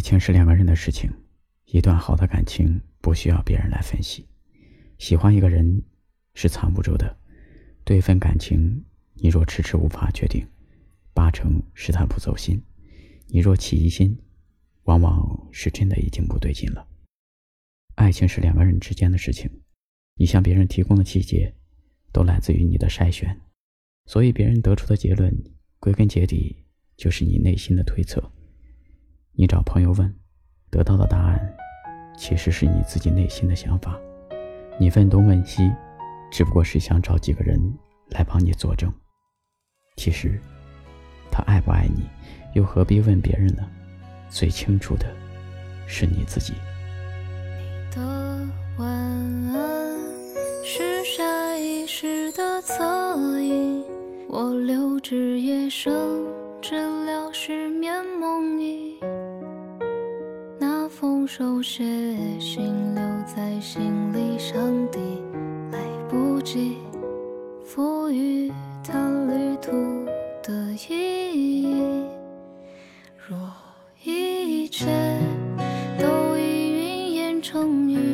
爱情是两个人的事情，一段好的感情不需要别人来分析。喜欢一个人是藏不住的，对一份感情，你若迟迟无法决定，八成是他不走心；你若起疑心，往往是真的已经不对劲了。爱情是两个人之间的事情，你向别人提供的细节，都来自于你的筛选，所以别人得出的结论，归根结底就是你内心的推测。你找朋友问，得到的答案，其实是你自己内心的想法。你问东问西，只不过是想找几个人来帮你作证。其实，他爱不爱你，又何必问别人呢？最清楚的，是你自己。你的晚安是下意识的侧影，我留至夜深，那封手写信留在行李箱底来不及赋予它旅途的意义。若一切都已云烟成雨，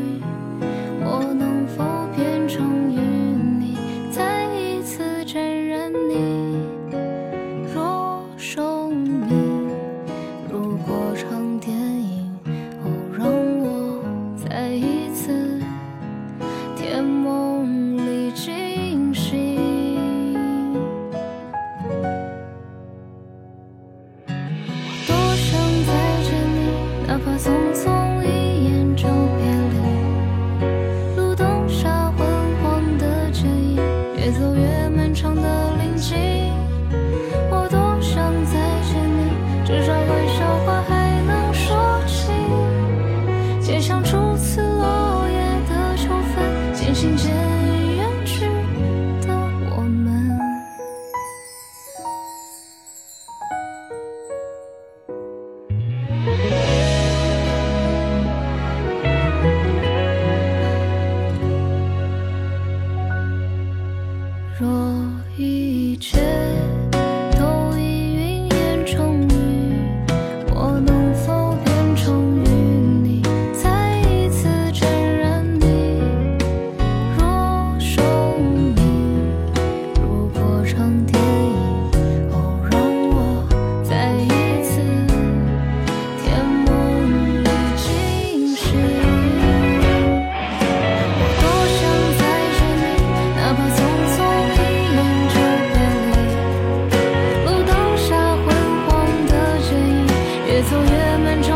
哪怕匆匆一眼就别离。路灯下昏黄的剪影，越走越却越走越漫长